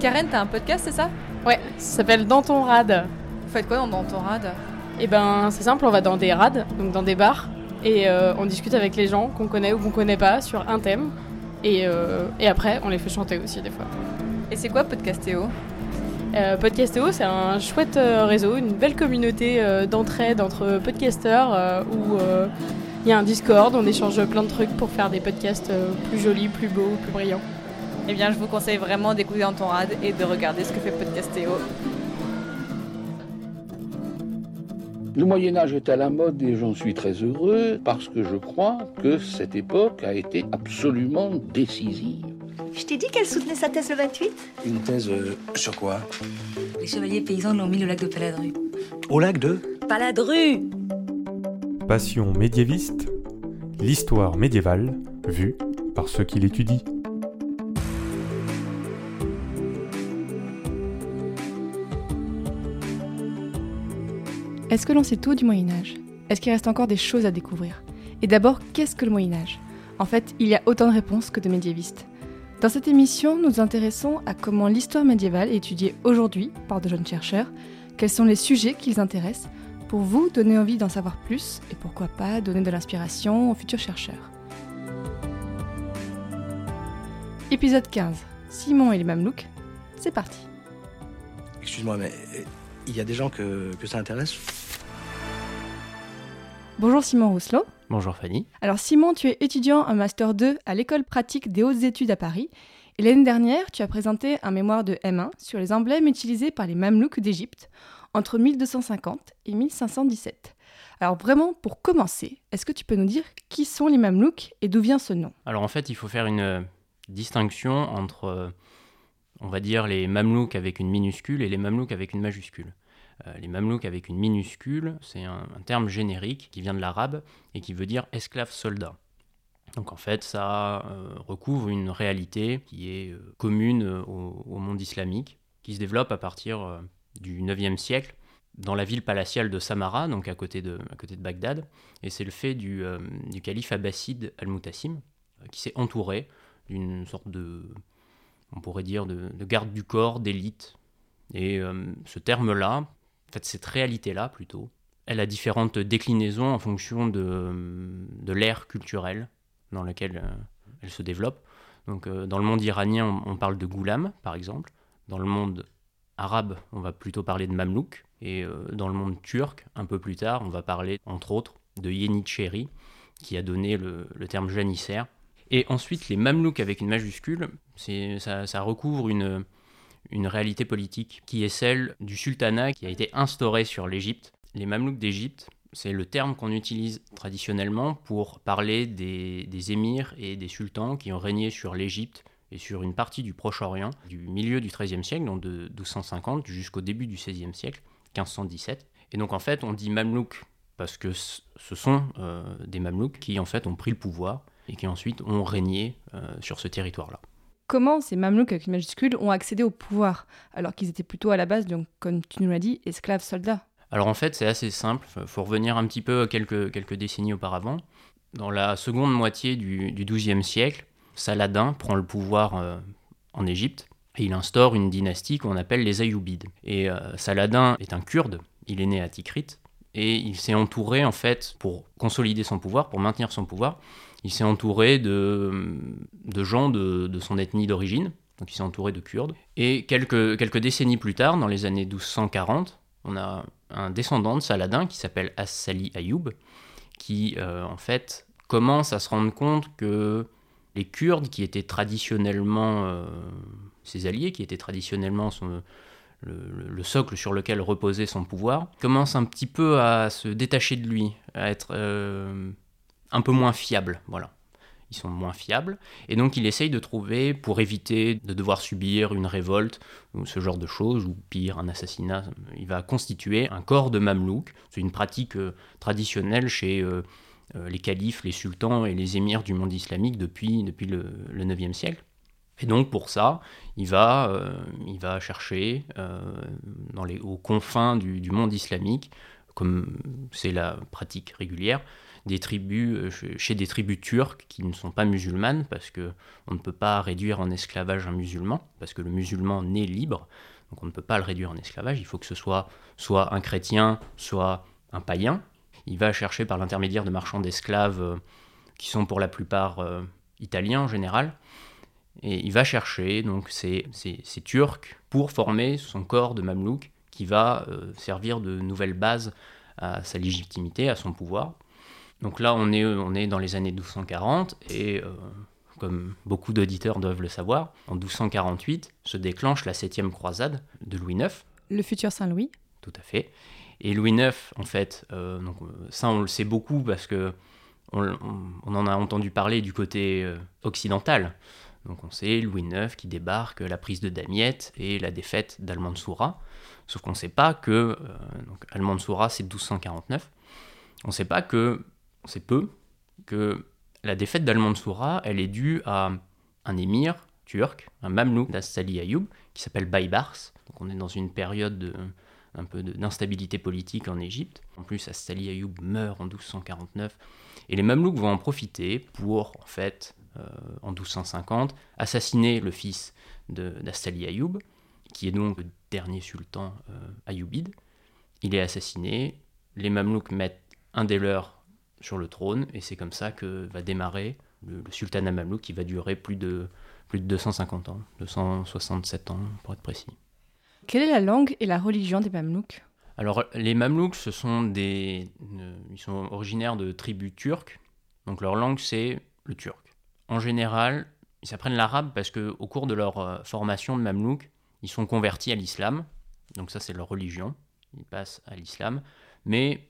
Karen, t'as un podcast, c'est ça Ouais, ça s'appelle Dans ton rad. Vous faites quoi dans, dans ton rad Eh ben, c'est simple, on va dans des rads, donc dans des bars, et euh, on discute avec les gens qu'on connaît ou qu'on connaît pas sur un thème. Et, euh, et après, on les fait chanter aussi des fois. Et c'est quoi Podcastéo Euh, Podcastéo, c'est un chouette euh, réseau, une belle communauté d'entraide entre podcasteurs où il y a un Discord, on échange plein de trucs pour faire des podcasts plus jolis, plus beaux, plus brillants. Eh bien, je vous conseille vraiment d'écouter dans ton rad et de regarder ce que fait Podcastéo. Le Moyen Âge est à la mode et j'en suis très heureux parce que je crois que cette époque a été absolument décisive. Je t'ai dit qu'elle soutenait sa thèse le 28 Une thèse euh, sur quoi? Les chevaliers paysans l'ont mis au lac de Paladru. Au lac de? Paladru Passion médiéviste, l'histoire médiévale vue par ceux qui l'étudient. Est-ce que l'on sait tout du Moyen Âge? Est-ce qu'il reste encore des choses à découvrir? Et d'abord, qu'est-ce que le Moyen Âge? En fait, il y a autant de réponses que de médiévistes. Dans cette émission, nous nous intéressons à comment l'histoire médiévale est étudiée aujourd'hui par de jeunes chercheurs, quels sont les sujets qui les intéressent, pour vous donner envie d'en savoir plus et pourquoi pas donner de l'inspiration aux futurs chercheurs? Épisode 15 Simon et les Mamelouks, c'est parti. Excuse-moi, mais euh, il y a des gens que, que ça intéresse? Bonjour Simon Rousselot. Bonjour Fanny. Alors Simon, tu es étudiant en Master 2 à l'école pratique des hautes études à Paris. Et l'année dernière, tu as présenté un mémoire de M1 sur les emblèmes utilisés par les Mamelouks d'Égypte entre 1250 et 1517. Alors vraiment, pour commencer, est-ce que tu peux nous dire qui sont les Mamelouks et d'où vient ce nom? Alors en fait, il faut faire une euh, distinction entre, euh, on va dire, les mamelouks avec une minuscule et les mamelouks avec une majuscule. Euh, les mamelouks avec une minuscule, c'est un, terme générique qui vient de l'arabe et qui veut dire esclave soldat. Donc en fait, ça euh, recouvre une réalité qui est euh, commune au, monde islamique, qui se développe à partir du 9e siècle dans la ville palatiale de Samara, donc à côté de, à côté de Bagdad. Et c'est le fait du, calife abbasside Al-Mutassim, qui s'est entouré d'une sorte de, on pourrait dire, de, de garde du corps, d'élite. Et ce terme-là, en fait cette réalité-là plutôt, elle a différentes déclinaisons en fonction de, l'ère culturelle dans laquelle euh, elle se développe. Donc euh, dans le monde iranien, on, parle de goulam, par exemple. Dans le monde arabe, on va plutôt parler de mamelouk. Et euh, dans le monde turc, un peu plus tard, on va parler, entre autres, de Yenicheri, qui a donné le, terme janissaire. Et ensuite, les mamelouks avec une majuscule, ça recouvre une, une réalité politique qui est celle du sultanat qui a été instauré sur l'Égypte. Les mamelouks d'Égypte, c'est le terme qu'on utilise traditionnellement pour parler des, émirs et des sultans qui ont régné sur l'Égypte et sur une partie du Proche-Orient du milieu du XIIIe siècle, donc de 1250 jusqu'au début du XVIe siècle, 1517. Et donc en fait, on dit mamelouk parce que ce sont euh, des mamelouks qui en fait ont pris le pouvoir et qui ensuite ont régné euh, sur ce territoire-là. Comment ces Mamelouks avec une majuscule ont accédé au pouvoir alors qu'ils étaient plutôt à la base, donc comme tu nous l'as dit, esclaves soldats Alors en fait, c'est assez simple. Il faut revenir un petit peu quelques, décennies auparavant. Dans la seconde moitié du, du XIIe siècle, Saladin prend le pouvoir euh, en Égypte et il instaure une dynastie qu'on appelle les Ayyoubides. Et euh, Saladin est un kurde, il est né à Tikrit et il s'est entouré en fait pour consolider son pouvoir, pour maintenir son pouvoir. Il s'est entouré de, gens de, son ethnie d'origine, donc il s'est entouré de Kurdes. Et quelques, quelques décennies plus tard, dans les années 1240, on a un descendant de Saladin qui s'appelle As-Sali Ayoub, qui euh, en fait commence à se rendre compte que les Kurdes, qui étaient traditionnellement euh, ses alliés, qui étaient traditionnellement son- le, le- le socle sur lequel reposait son pouvoir, commencent un petit peu à se détacher de lui, à être euh, un peu moins fiables. Voilà. Ils sont moins fiables. Et donc il essaye de trouver, pour éviter de devoir subir une révolte, ou ce genre de choses, ou pire, un assassinat, il va constituer un corps de mamelouk. C'est une pratique euh, traditionnelle chez euh, les califes, les sultans et les émirs du monde islamique depuis, depuis le, le 9e siècle. Et donc pour ça, il va, euh, il va chercher euh, aux confins du, monde islamique, comme c'est la pratique régulière, des tribus, euh, chez des tribus turques qui ne sont pas musulmanes, parce que on ne peut pas réduire en esclavage un musulman, parce que le musulman naît libre, donc on ne peut pas le réduire en esclavage, il faut que ce soit soit un chrétien, soit un païen. Il va chercher par l'intermédiaire de marchands d'esclaves euh, qui sont pour la plupart italiens en général, et il va chercher donc ces, ces, ces Turcs pour former son corps de mamelouk qui va servir de nouvelle base à sa légitimité, à son pouvoir. Donc là, on est, on est dans les années 1240 et euh, comme beaucoup d'auditeurs doivent le savoir, en 1248 se déclenche la septième croisade de Louis IX. Le futur Saint-Louis. Tout à fait. Et Louis IX, en fait, euh, donc, ça on le sait beaucoup parce que on, on, en a entendu parler du côté euh, occidental. Donc on sait Louis IX qui débarque, la prise de Damiette et la défaite d'Almansoura. Sauf qu'on ne sait pas que euh, donc Almansoura c'est 1249. On ne sait pas que on sait peu que la défaite d'Al-Mansoura, elle est due à un émir turc, un mamelouk d'Astali Ayoub, qui s'appelle Baybars. Donc on est dans une période de, un peu d'instabilité politique en Égypte. En plus, Astali Ayoub meurt en 1249. Et les mamelouks vont en profiter pour, en fait, en 1250, assassiner le fils d'Astali Ayoub, qui est donc le dernier sultan euh, ayoubide. Il est assassiné, les mamelouks mettent un des leurs sur le trône, et c'est comme ça que va démarrer le, le sultanat mamelouk qui va durer plus de, plus de 250 ans, 267 ans pour être précis. Quelle est la langue et la religion des Mamelouks? Alors les Mamelouks, ce sont des, euh, ils sont originaires de tribus turques, donc leur langue c'est le turc. En général, ils apprennent l'arabe parce que au cours de leur euh, formation de Mamelouk, ils sont convertis à l'islam, donc ça c'est leur religion, ils passent à l'islam, mais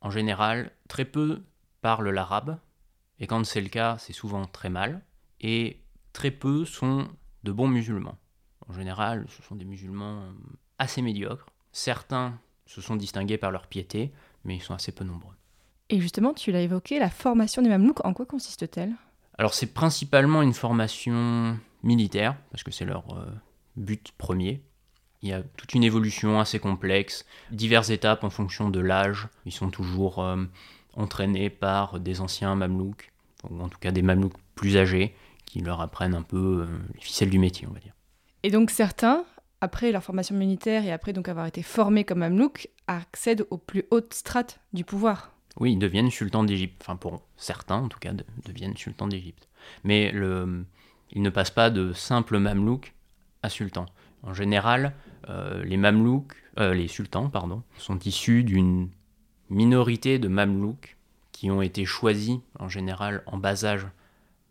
en général, très peu parlent l'arabe, et quand c'est le cas, c'est souvent très mal, et très peu sont de bons musulmans. En général, ce sont des musulmans assez médiocres. Certains se sont distingués par leur piété, mais ils sont assez peu nombreux. Et justement, tu l'as évoqué, la formation des Mamelouks, en quoi consiste-t-elle? Alors c'est principalement une formation militaire, parce que c'est leur euh, but premier. Il y a toute une évolution assez complexe, diverses étapes en fonction de l'âge. Ils sont toujours euh, entraînés par des anciens mamelouks, ou en tout cas des mamelouks plus âgés, qui leur apprennent un peu euh, les ficelles du métier, on va dire. Et donc certains, après leur formation militaire et après donc avoir été formés comme mamelouks, accèdent aux plus hautes strates du pouvoir. Oui, ils deviennent sultans d'Égypte. Enfin, pour certains, en tout cas, de, deviennent sultans d'Égypte. Mais ils ne passent pas de simples mamelouks à sultans. En général, euh, les mamelouks, euh, les sultans, pardon, sont issus d'une minorité de mamelouks qui ont été choisis en général en bas âge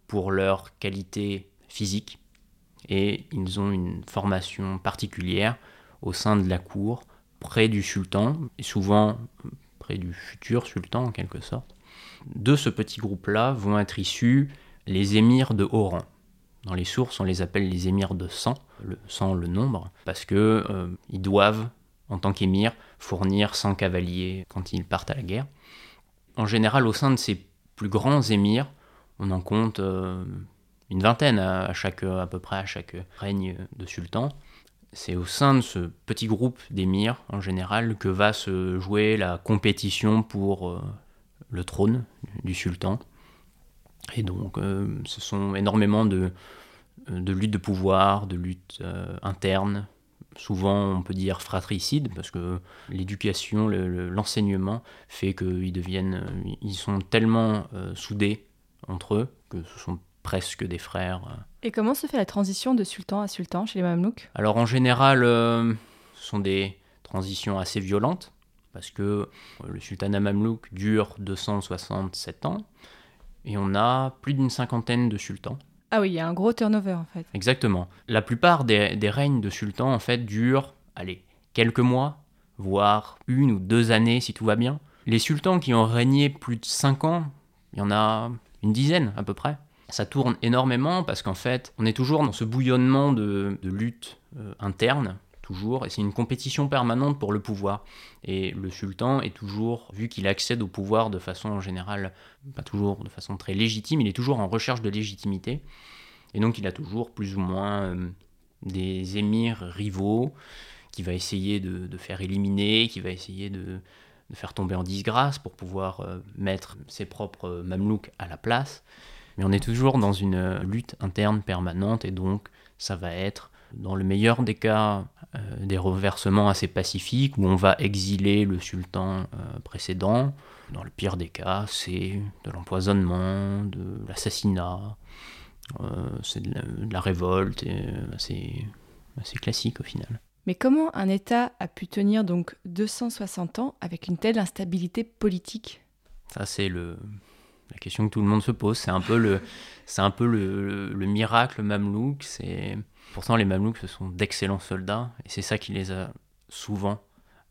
pour leur qualité physique et ils ont une formation particulière au sein de la cour, près du sultan souvent près du futur sultan en quelque sorte. De ce petit groupe-là vont être issus les émirs de haut rang. Dans les sources, on les appelle les émirs de sang, le, sans le nombre, parce que euh, ils doivent, en tant qu'émirs, fournir 100 cavaliers quand ils partent à la guerre. En général, au sein de ces plus grands émirs, on en compte euh, une vingtaine à, chaque, à peu près à chaque règne de sultan. C'est au sein de ce petit groupe d'émirs, en général, que va se jouer la compétition pour euh, le trône du sultan. Et donc, euh, ce sont énormément de, luttes de pouvoir, de luttes euh, internes, souvent on peut dire fratricides, parce que l'éducation, l'enseignement le, fait qu'ils ils sont tellement soudés entre eux que ce sont presque des frères. Et comment se fait la transition de sultan à sultan chez les Mamelouks? Alors en général, euh, ce sont des transitions assez violentes, parce que le sultanat mamelouk dure 267 ans, et on a plus d'une cinquantaine de sultans. Ah oui, il y a un gros turnover en fait. Exactement. La plupart des, des règnes de sultans en fait durent, allez, quelques mois, voire une ou deux années si tout va bien. Les sultans qui ont régné plus de cinq ans, il y en a une dizaine à peu près. Ça tourne énormément parce qu'en fait, on est toujours dans ce bouillonnement de, lutte euh, interne toujours, et c'est une compétition permanente pour le pouvoir. Et le sultan est toujours, vu qu'il accède au pouvoir de façon en général, pas toujours de façon très légitime, il est toujours en recherche de légitimité, et donc il a toujours plus ou moins euh, des émirs rivaux qui va essayer de, faire éliminer, qui va essayer de, de faire tomber en disgrâce pour pouvoir euh, mettre ses propres mamelouks à la place. Mais on est toujours dans une lutte interne permanente et donc ça va être, dans le meilleur des cas, des reversements assez pacifiques où on va exiler le sultan précédent. Dans le pire des cas, c'est de l'empoisonnement, de l'assassinat, c'est de, la révolte, et assez, assez classique au final. Mais comment un État a pu tenir donc 260 ans avec une telle instabilité politique? Ça, c'est le, la question que tout le monde se pose. C'est un peu le, c'est un peu le, le, miracle mamelouk. C'est pourtant les mamelouks ce sont d'excellents soldats et c'est ça qui les a souvent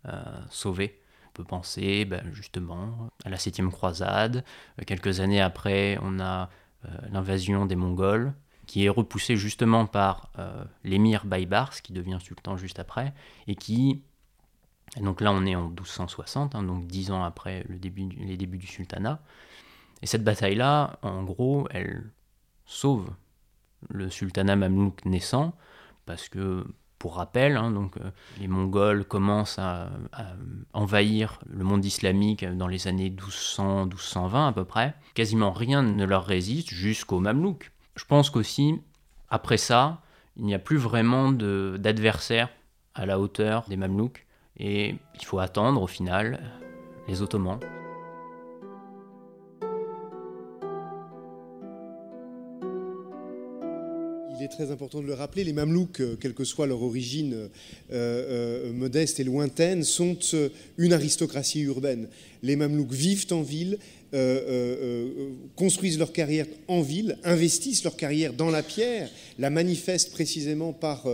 euh, sauvés. On peut penser ben, justement à la septième croisade. Quelques années après, on a euh, l'invasion des Mongols qui est repoussé justement par euh, l'émir Baybars, qui devient sultan juste après, et qui, donc là on est en 1260, hein, donc dix ans après le début, les débuts du sultanat, et cette bataille-là, en gros, elle sauve le sultanat mamelouk naissant, parce que, pour rappel, hein, euh, les Mongols commencent à, à, envahir le monde islamique dans les années 1200-1220 à peu près. Quasiment rien ne leur résiste jusqu'aux Mamelouks. Je pense qu'aussi, après ça, il n'y a plus vraiment d'adversaires à la hauteur des Mamelouks et il faut attendre au final les Ottomans. Il est très important de le rappeler, les Mamelouks, euh, quelle que soit leur origine euh, euh, modeste et lointaine, sont une aristocratie urbaine. Les Mamelouks vivent en ville, construisent leur carrière en ville, investissent leur carrière dans la pierre, la manifestent précisément par,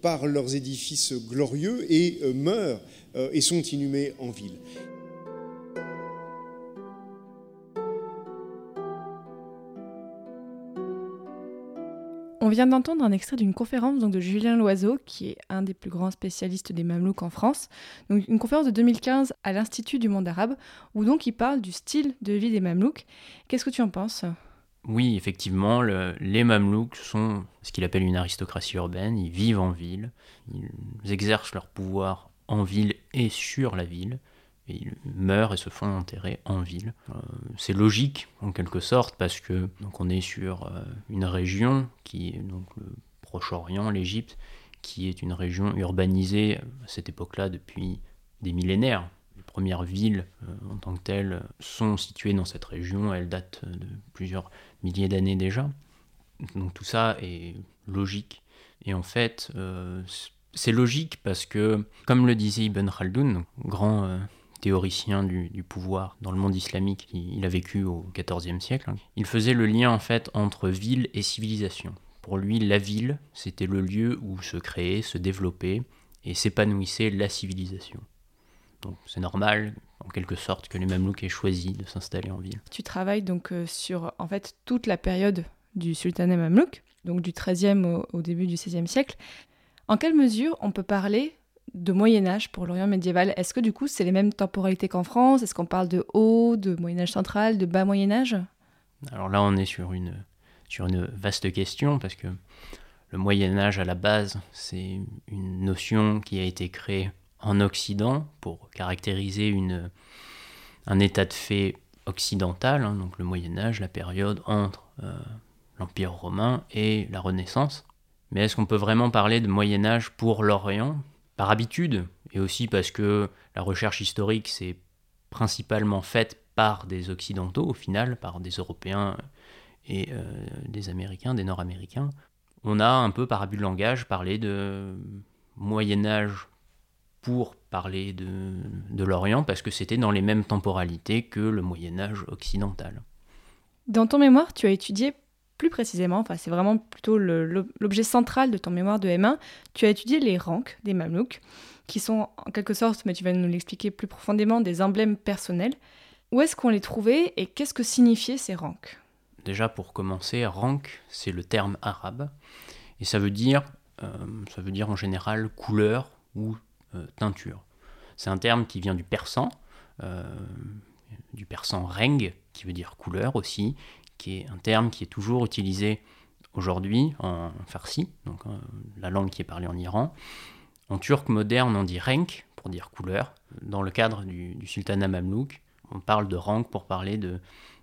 par leurs édifices glorieux et meurent et sont inhumés en ville. On vient d'entendre un extrait d'une conférence donc, de Julien Loiseau, qui est un des plus grands spécialistes des Mamelouks en France. Donc, une conférence de 2015 à l'Institut du monde arabe, où donc il parle du style de vie des Mamelouks. Qu'est-ce que tu en penses? Oui, effectivement, les Mamelouks sont ce qu'il appelle une aristocratie urbaine. Ils vivent en ville, ils exercent leur pouvoir en ville et sur la ville ils meurent et se font enterrer en ville. Euh, c'est logique en quelque sorte parce que donc on est sur euh, une région qui est donc le Proche-Orient, l'Égypte, qui est une région urbanisée à cette époque-là depuis des millénaires. Les premières villes euh, en tant que telles sont situées dans cette région, elles datent de plusieurs milliers d'années déjà. Donc tout ça est logique. Et en fait, c'est logique parce que, comme le disait Ibn Khaldoun, grand théoricien du, pouvoir dans le monde islamique, il, a vécu au XIVe siècle, hein. il faisait le lien en fait entre ville et civilisation. Pour lui, la ville, c'était le lieu où se créait, se développait et s'épanouissait la civilisation. Donc c'est normal, en quelque sorte, que les Mamelouks aient choisi de s'installer en ville. Tu travailles donc euh, sur en fait toute la période du sultanat mamelouk, donc du XIIIe au, au début du XVIe siècle. En quelle mesure on peut parler de Moyen Âge pour l'Orient médiéval. Est-ce que du coup c'est les mêmes temporalités qu'en France? Est-ce qu'on parle de haut, de Moyen Âge central, de bas Moyen Âge? Alors là on est sur une, vaste question parce que le Moyen Âge à la base c'est une notion qui a été créée en Occident pour caractériser un état de fait occidental, hein, donc le Moyen Âge, la période entre euh, l'Empire romain et la Renaissance. Mais est-ce qu'on peut vraiment parler de Moyen Âge pour l'Orient? Par habitude, et aussi parce que la recherche historique s'est principalement faite par des Occidentaux, au final, par des Européens et euh, des Américains, des Nord-Américains, on a un peu par abus de langage parlé de Moyen Âge pour parler de, de l'Orient, parce que c'était dans les mêmes temporalités que le Moyen Âge occidental. Dans ton mémoire, tu as étudié plus précisément, enfin c'est vraiment plutôt l'objet central de ton mémoire de M1, tu as étudié les ranks des Mamelouks, qui sont en quelque sorte, mais tu vas nous l'expliquer plus profondément, des emblèmes personnels. Où est-ce qu'on les trouvait et qu'est-ce que signifiaient ces ranks? Déjà pour commencer, rank c'est le terme arabe et ça veut dire, euh, ça veut dire en général couleur ou euh, teinture. C'est un terme qui vient du persan, euh, du persan reng, qui veut dire couleur aussi, qui est un terme qui est toujours utilisé aujourd'hui en farsi, donc euh, la langue qui est parlée en Iran. En turc moderne, on dit renk pour dire couleur. Dans le cadre du, du sultanat mamelouk, on parle de rang pour parler de,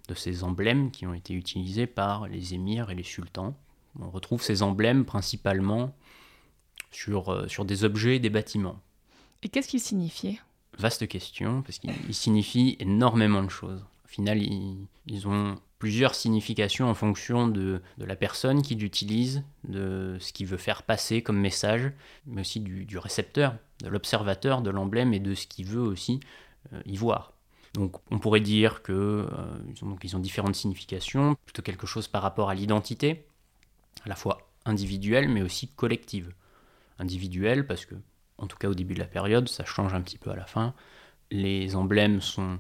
de ces emblèmes qui ont été utilisés par les émirs et les sultans. On retrouve ces emblèmes principalement sur, euh, sur des objets et des bâtiments. Et qu'est-ce qu'ils signifiaient Vaste question, parce qu'ils signifient énormément de choses. Au final, ils, ils ont plusieurs significations en fonction de, la personne qui l'utilise, de ce qu'il veut faire passer comme message, mais aussi du, récepteur, de l'observateur de l'emblème et de ce qu'il veut aussi euh, y voir. Donc on pourrait dire que euh, ont, ont différentes significations, plutôt quelque chose par rapport à l'identité, à la fois individuelle mais aussi collective. Individuelle parce que, en tout cas au début de la période, ça change un petit peu à la fin, les emblèmes sont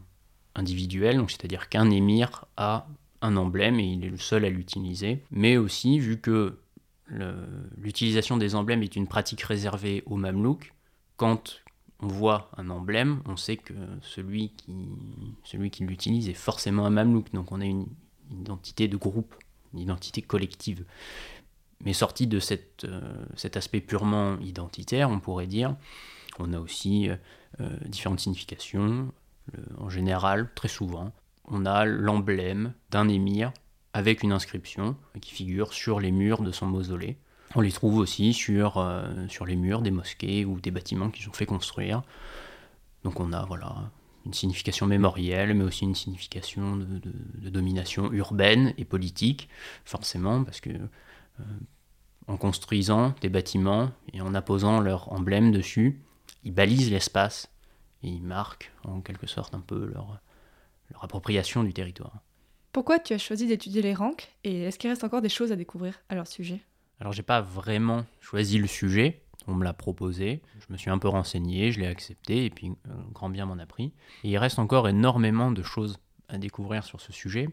individuels, donc c'est-à-dire qu'un émir a un emblème et il est le seul à l'utiliser, mais aussi vu que l'utilisation des emblèmes est une pratique réservée aux mamelouks, quand on voit un emblème, on sait que celui qui, l'utilise est forcément un mamelouk, donc on a une identité de groupe, une identité collective. Mais sorti de euh, cet aspect purement identitaire, on pourrait dire, on a aussi euh, différentes significations. En général, très souvent, on a l'emblème d'un émir avec une inscription qui figure sur les murs de son mausolée. On les trouve aussi sur, euh, sur les murs des mosquées ou des bâtiments qu'ils ont fait construire. Donc on a voilà, une signification mémorielle, mais aussi une signification de, domination urbaine et politique, forcément, parce que euh, en construisant des bâtiments et en apposant leur emblème dessus, ils balisent l'espace et ils marquent en quelque sorte un peu leur, leur appropriation du territoire. Pourquoi tu as choisi d'étudier les ranks et est-ce qu'il reste encore des choses à découvrir à leur sujet? Alors j'ai pas vraiment choisi le sujet, on me l'a proposé, je me suis un peu renseigné, je l'ai accepté et puis euh, grand bien m'en a pris. Et il reste encore énormément de choses à découvrir sur ce sujet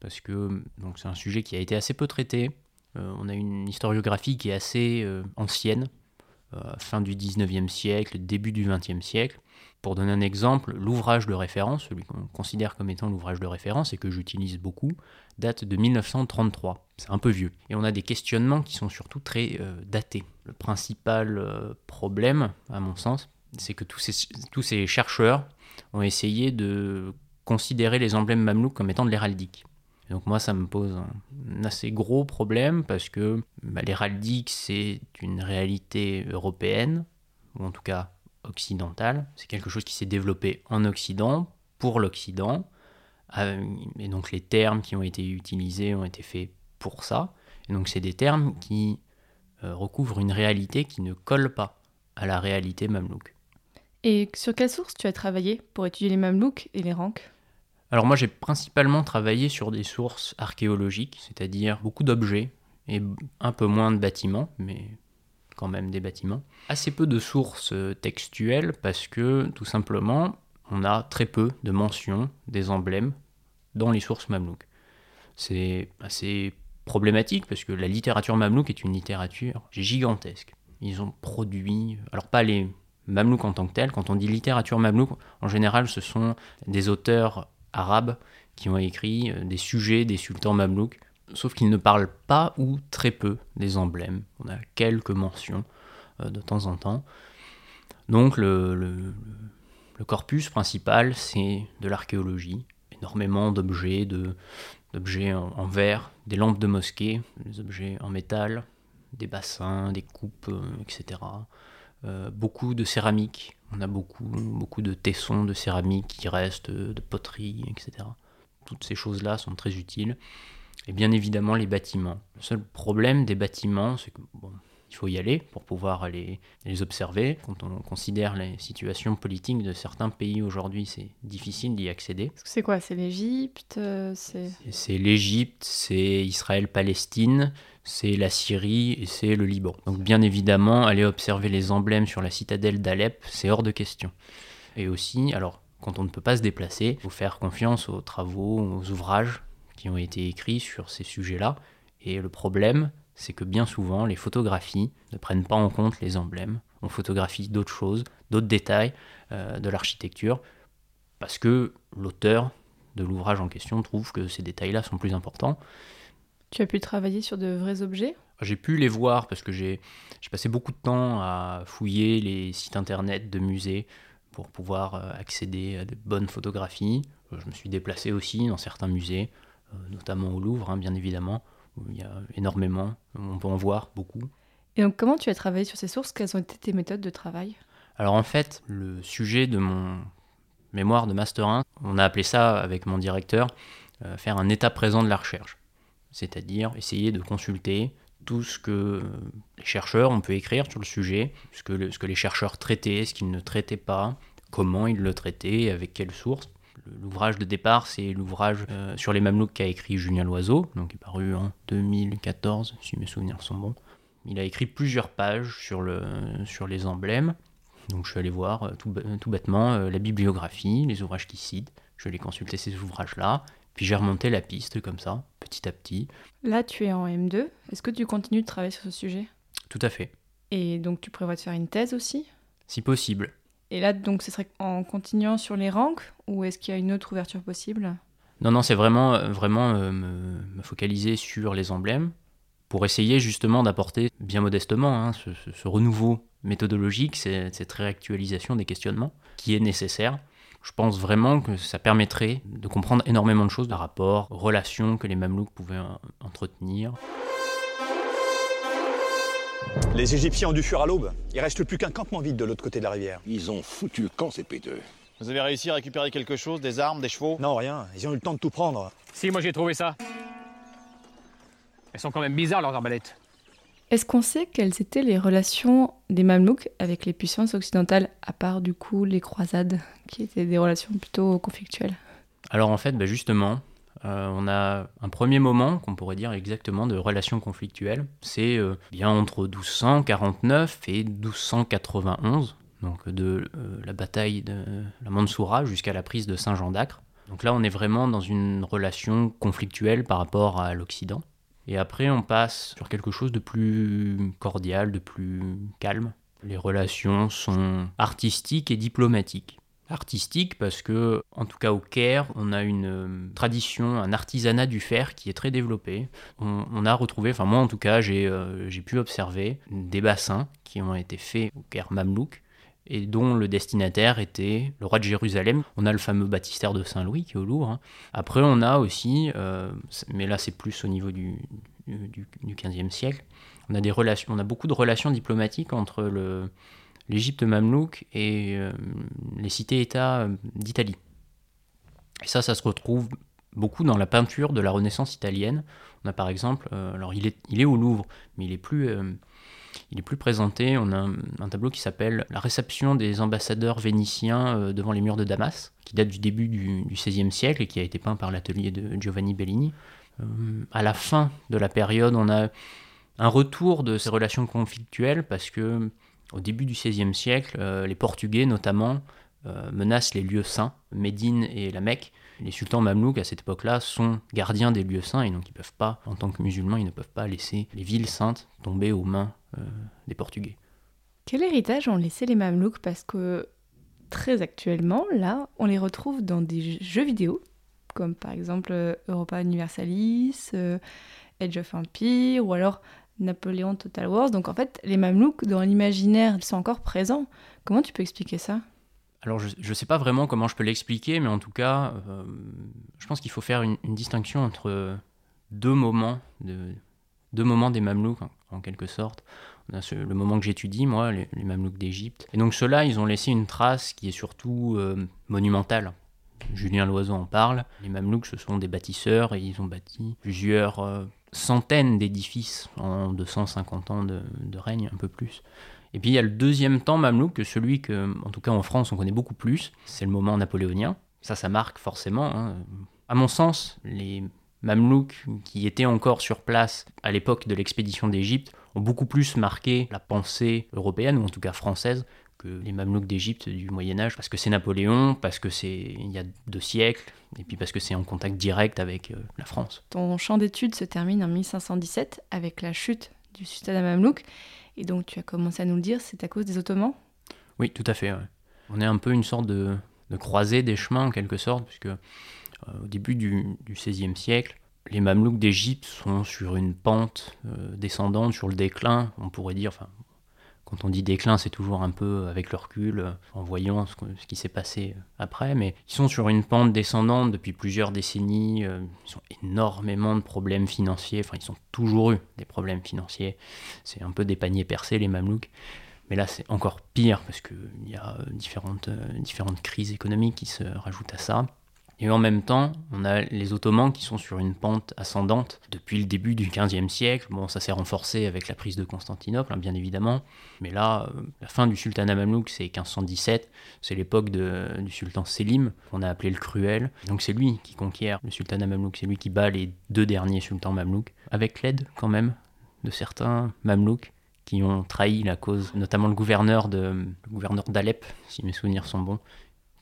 parce que donc c'est un sujet qui a été assez peu traité. Euh, on a une historiographie qui est assez euh, ancienne, fin du 19e siècle, début du 20e siècle. Pour donner un exemple, l'ouvrage de référence, celui qu'on considère comme étant l'ouvrage de référence et que j'utilise beaucoup, date de 1933. C'est un peu vieux. Et on a des questionnements qui sont surtout très euh, datés. Le principal euh, problème, à mon sens, c'est que tous ces, chercheurs ont essayé de considérer les emblèmes mamelouks comme étant de l'héraldique. Donc moi, ça me pose un, assez gros problème parce que bah, l'héraldique, c'est une réalité européenne, ou en tout cas occidentale. C'est quelque chose qui s'est développé en Occident, pour l'Occident. Euh, et donc les termes qui ont été utilisés ont été faits pour ça. Et donc c'est des termes qui euh, recouvrent une réalité qui ne colle pas à la réalité mamelouk. Et sur quelle source tu as travaillé pour étudier les mamelouks et les ranks? Alors moi j'ai principalement travaillé sur des sources archéologiques, c'est-à-dire beaucoup d'objets et un peu moins de bâtiments, mais quand même des bâtiments. Assez peu de sources textuelles parce que tout simplement on a très peu de mentions des emblèmes dans les sources mamelouques. C'est assez problématique parce que la littérature mamelouk est une littérature gigantesque. Ils ont produit, alors pas les mamelouks en tant que tels, quand on dit littérature mamelouk, en général ce sont des auteurs arabes qui ont écrit des sujets des sultans mamelouks, sauf qu'ils ne parlent pas ou très peu des emblèmes. On a quelques mentions euh, de temps en temps. Donc le, corpus principal, c'est de l'archéologie, énormément d'objets, d'objets en, en, verre, des lampes de mosquée, des objets en métal, des bassins, des coupes, euh, etc. Euh, beaucoup de céramique, on a beaucoup, beaucoup de tessons de céramique qui restent, de poterie, etc. Toutes ces choses-là sont très utiles. Et bien évidemment les bâtiments. Le seul problème des bâtiments, c'est que bon, il faut y aller pour pouvoir les, les, observer. Quand on considère les situations politiques de certains pays aujourd'hui, c'est difficile d'y accéder. C'est quoi? C'est l'Égypte euh, C'est l'Égypte, c'est Israël-Palestine, c'est la Syrie et c'est le Liban. Donc bien évidemment, aller observer les emblèmes sur la citadelle d'Alep, c'est hors de question. Et aussi, alors quand on ne peut pas se déplacer, il faut faire confiance aux travaux, aux ouvrages qui ont été écrits sur ces sujets-là. Et le problème, c'est que bien souvent, les photographies ne prennent pas en compte les emblèmes. On photographie d'autres choses, d'autres détails euh, de l'architecture, parce que l'auteur de l'ouvrage en question trouve que ces détails-là sont plus importants. Tu as pu travailler sur de vrais objets? J'ai pu les voir parce que j'ai passé beaucoup de temps à fouiller les sites internet de musées pour pouvoir euh, accéder à de bonnes photographies. Je me suis déplacé aussi dans certains musées, notamment au Louvre, hein, bien évidemment, où il y a énormément, on peut en voir beaucoup. Et donc comment tu as travaillé sur ces sources? Quelles ont été tes méthodes de travail? Alors en fait, le sujet de mon mémoire de Master 1, on a appelé ça avec mon directeur, euh, faire un état présent de la recherche. C'est-à-dire essayer de consulter tout ce que les chercheurs ont pu écrire sur le sujet, ce que, ce que les chercheurs traitaient, ce qu'ils ne traitaient pas, comment ils le traitaient, avec quelles sources. L'ouvrage de départ, c'est l'ouvrage euh, sur les Mamelouks qu'a écrit Julien Loiseau, donc il est paru en 2014, si mes souvenirs sont bons. Il a écrit plusieurs pages sur, le, sur les emblèmes. Donc je suis allé voir euh, tout, tout bêtement euh, la bibliographie, les ouvrages qu'il cite. Je vais consulter ces ouvrages-là. Puis j'ai remonté la piste comme ça, petit à petit. Là, tu es en M2. Est-ce que tu continues de travailler sur ce sujet? Tout à fait. Et donc tu prévois de faire une thèse aussi? Si possible. Et là, donc, ce serait en continuant sur les rangs ou est-ce qu'il y a une autre ouverture possible? Non, non, c'est vraiment, euh, vraiment euh, me, focaliser sur les emblèmes pour essayer justement d'apporter, bien modestement, hein, ce, renouveau méthodologique, cette réactualisation des questionnements qui est nécessaire je pense vraiment que ça permettrait de comprendre énormément de choses par rapport aux relations que les Mamelouks pouvaient entretenir. Les Égyptiens ont dû fuir à l'aube. Il reste plus qu'un campement vide de l'autre côté de la rivière. Ils ont foutu le camp, ces péteux. Vous avez réussi à récupérer quelque chose Des armes, des chevaux? Non, rien. Ils ont eu le temps de tout prendre. Si, moi j'ai trouvé ça. Elles sont quand même bizarres, leurs arbalètes. Est-ce qu'on sait quelles étaient les relations des Mamelouks avec les puissances occidentales, à part du coup les croisades, qui étaient des relations plutôt conflictuelles? Alors en fait, bah justement, euh, on a un premier moment qu'on pourrait dire exactement de relations conflictuelles. C'est euh, bien entre 1249 et 1291, donc de euh, la bataille de la Mansoura jusqu'à la prise de Saint-Jean d'Acre. Donc là, on est vraiment dans une relation conflictuelle par rapport à l'Occident. Et après, on passe sur quelque chose de plus cordial, de plus calme. Les relations sont artistiques et diplomatiques. Artistiques parce que, en tout cas au Caire, on a une tradition, un artisanat du fer qui est très développé. On, a retrouvé, enfin moi en tout cas, j'ai euh, pu observer des bassins qui ont été faits au Caire mamelouk et dont le destinataire était le roi de Jérusalem. On a le fameux baptistère de Saint-Louis qui est au Louvre. Hein. Après, on a aussi, euh, mais là c'est plus au niveau du, du, du 15e siècle, on a, des relations, on a beaucoup de relations diplomatiques entre l'Égypte mamelouk et euh, les cités-États euh, d'Italie. Et ça, ça se retrouve beaucoup dans la peinture de la Renaissance italienne. On a par exemple, euh, alors il est, il est au Louvre, mais il est plus il est plus présenté. On a un, tableau qui s'appelle La réception des ambassadeurs vénitiens devant les murs de Damas, qui date du début du, du XVIe siècle et qui a été peint par l'atelier de Giovanni Bellini. À la fin de la période, on a un retour de ces relations conflictuelles parce que au début du XVIe siècle, euh, les Portugais notamment euh, menacent les lieux saints, Médine et la Mecque. Les sultans mamelouks à cette époque-là sont gardiens des lieux saints et donc ils peuvent pas, en tant que musulmans, ils ne peuvent pas laisser les villes saintes tomber aux mains euh, des Portugais. Quel héritage ont laissé les Mamelouks? Parce que très actuellement, là, on les retrouve dans des jeux vidéo, comme par exemple Europa Universalis, Age of Empire, ou alors Napoléon Total Wars. Donc en fait, les Mamelouks, dans l'imaginaire, ils sont encore présents. Comment tu peux expliquer ça? Alors, je ne sais pas vraiment comment je peux l'expliquer, mais en tout cas, euh, je pense qu'il faut faire une, distinction entre deux moments, de, deux moments des Mamelouks, en, quelque sorte. Le moment que j'étudie, moi, les, les Mamelouks d'Égypte. Et donc, ceux-là, ils ont laissé une trace qui est surtout euh, monumentale. Julien Loiseau en parle. Les Mamelouks, ce sont des bâtisseurs et ils ont bâti plusieurs euh, centaines d'édifices en 250 ans de, règne, un peu plus. Et puis il y a le deuxième temps mamelouk, celui que, en tout cas en France, on connaît beaucoup plus. C'est le moment napoléonien. Ça, ça marque forcément. Hein. À mon sens, les mamelouks qui étaient encore sur place à l'époque de l'expédition d'Égypte ont beaucoup plus marqué la pensée européenne, ou en tout cas française, que les mamelouks d'Égypte du Moyen Âge, parce que c'est Napoléon, parce que c'est il y a deux siècles, et puis parce que c'est en contact direct avec euh, la France. Ton champ d'études se termine en 1517 avec la chute du sultanat mamelouk. Et donc tu as commencé à nous le dire, c'est à cause des Ottomans? Oui, tout à fait. Ouais. On est un peu une sorte de, de, croisée des chemins en quelque sorte, puisque euh, au début du, du XVIe siècle, les Mamelouks d'Égypte sont sur une pente euh, descendante, sur le déclin, on pourrait dire. Enfin, quand on dit déclin, c'est toujours un peu avec le recul, euh, en voyant ce, qui s'est passé euh, après, mais ils sont sur une pente descendante depuis plusieurs décennies. euh, Ils ont énormément de problèmes financiers. Enfin, ils ont toujours eu des problèmes financiers. C'est un peu des paniers percés, les Mamelouks. Mais là, c'est encore pire parce qu'il y a différentes crises économiques qui se rajoutent à ça. Et en même temps, on a les Ottomans qui sont sur une pente ascendante depuis le début du XVe siècle. Bon, ça s'est renforcé avec la prise de Constantinople, hein, bien évidemment. Mais là, euh, la fin du sultanat mamelouk, c'est 1517. C'est l'époque du sultan Selim, qu'on a appelé le Cruel. Donc c'est lui qui conquiert le sultanat mamelouk. C'est lui qui bat les deux derniers sultans mamelouks, avec l'aide quand même de certains mamelouks qui ont trahi la cause, notamment le gouverneur de le gouverneur d'Alep, si mes souvenirs sont bons,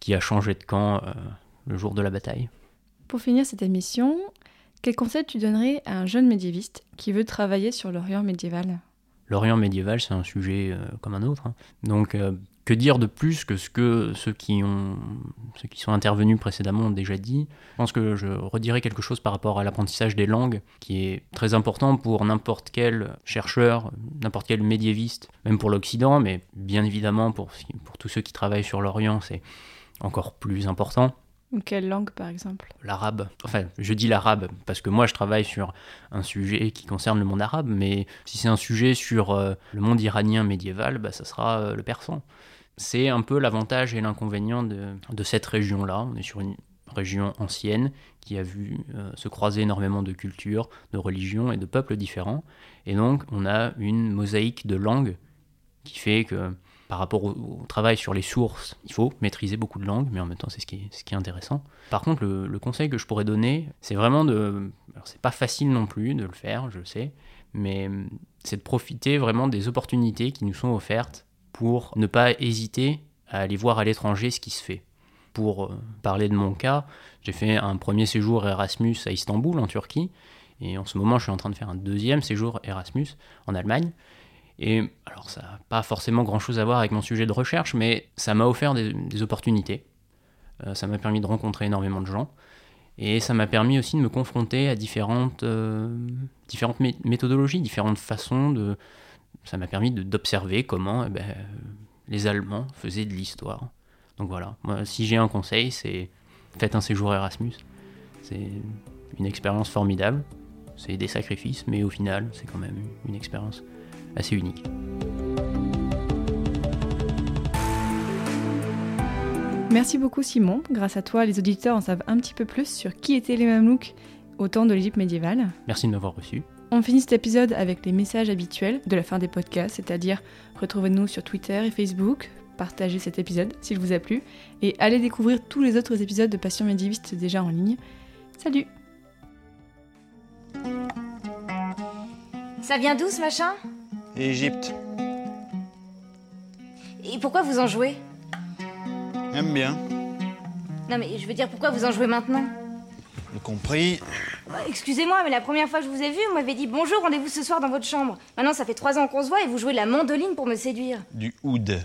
qui a changé de camp euh, le jour de la bataille. Pour finir cette émission, quel conseil tu donnerais à un jeune médiéviste qui veut travailler sur l'Orient médiéval? L'Orient médiéval, c'est un sujet euh, comme un autre. hein. Donc, euh, que dire de plus que ce que ceux qui, ont, ceux qui sont intervenus précédemment ont déjà dit? Je pense que je redirai quelque chose par rapport à l'apprentissage des langues, qui est très important pour n'importe quel chercheur, n'importe quel médiéviste, même pour l'Occident, mais bien évidemment pour, pour tous ceux qui travaillent sur l'Orient, c'est encore plus important quelle langue par exemple? L'arabe. Enfin, je dis l'arabe parce que moi je travaille sur un sujet qui concerne le monde arabe, mais si c'est un sujet sur euh, le monde iranien médiéval, bah, ça sera euh, le persan. C'est un peu l'avantage et l'inconvénient de, cette région-là. On est sur une région ancienne qui a vu euh, se croiser énormément de cultures, de religions et de peuples différents. Et donc on a une mosaïque de langues qui fait que par rapport au, travail sur les sources, il faut maîtriser beaucoup de langues, mais en même temps c'est ce qui est, intéressant. Par contre, le, le conseil que je pourrais donner, c'est vraiment de... Alors c'est pas facile non plus de le faire, je le sais, mais hum, c'est de profiter vraiment des opportunités qui nous sont offertes pour ne pas hésiter à aller voir à l'étranger ce qui se fait. Pour euh, parler de mon cas, j'ai fait un premier séjour Erasmus à Istanbul, en Turquie, et en ce moment je suis en train de faire un deuxième séjour Erasmus en Allemagne. Et alors ça n'a pas forcément grand-chose à voir avec mon sujet de recherche, mais ça m'a offert des, opportunités. Euh, ça m'a permis de rencontrer énormément de gens. Et ça m'a permis aussi de me confronter à différentes, euh, méthodologies, différentes façons de... Ça m'a permis d'observer comment eh ben, les Allemands faisaient de l'histoire. Donc voilà, moi si j'ai un conseil, c'est faites un séjour Erasmus. C'est une expérience formidable. C'est des sacrifices, mais au final, c'est quand même une expérience assez unique. Merci beaucoup Simon. Grâce à toi, les auditeurs en savent un petit peu plus sur qui étaient les Mamelouks au temps de l'Égypte médiévale. Merci de m'avoir reçu. On finit cet épisode avec les messages habituels de la fin des podcasts, c'est-à-dire retrouvez-nous sur Twitter et Facebook, partagez cet épisode s'il vous a plu, et allez découvrir tous les autres épisodes de Passion médiéviste déjà en ligne. Salut Ça vient d'où ce machin? Égypte. Et pourquoi vous en jouez? Aime bien. Non mais je veux dire pourquoi vous en jouez maintenant? J'ai compris. Bah, Excusez-moi, mais la première fois que je vous ai vu, vous m'avez dit bonjour, rendez-vous ce soir dans votre chambre. Maintenant, ça fait trois ans qu'on se voit et vous jouez la mandoline pour me séduire. Du oud.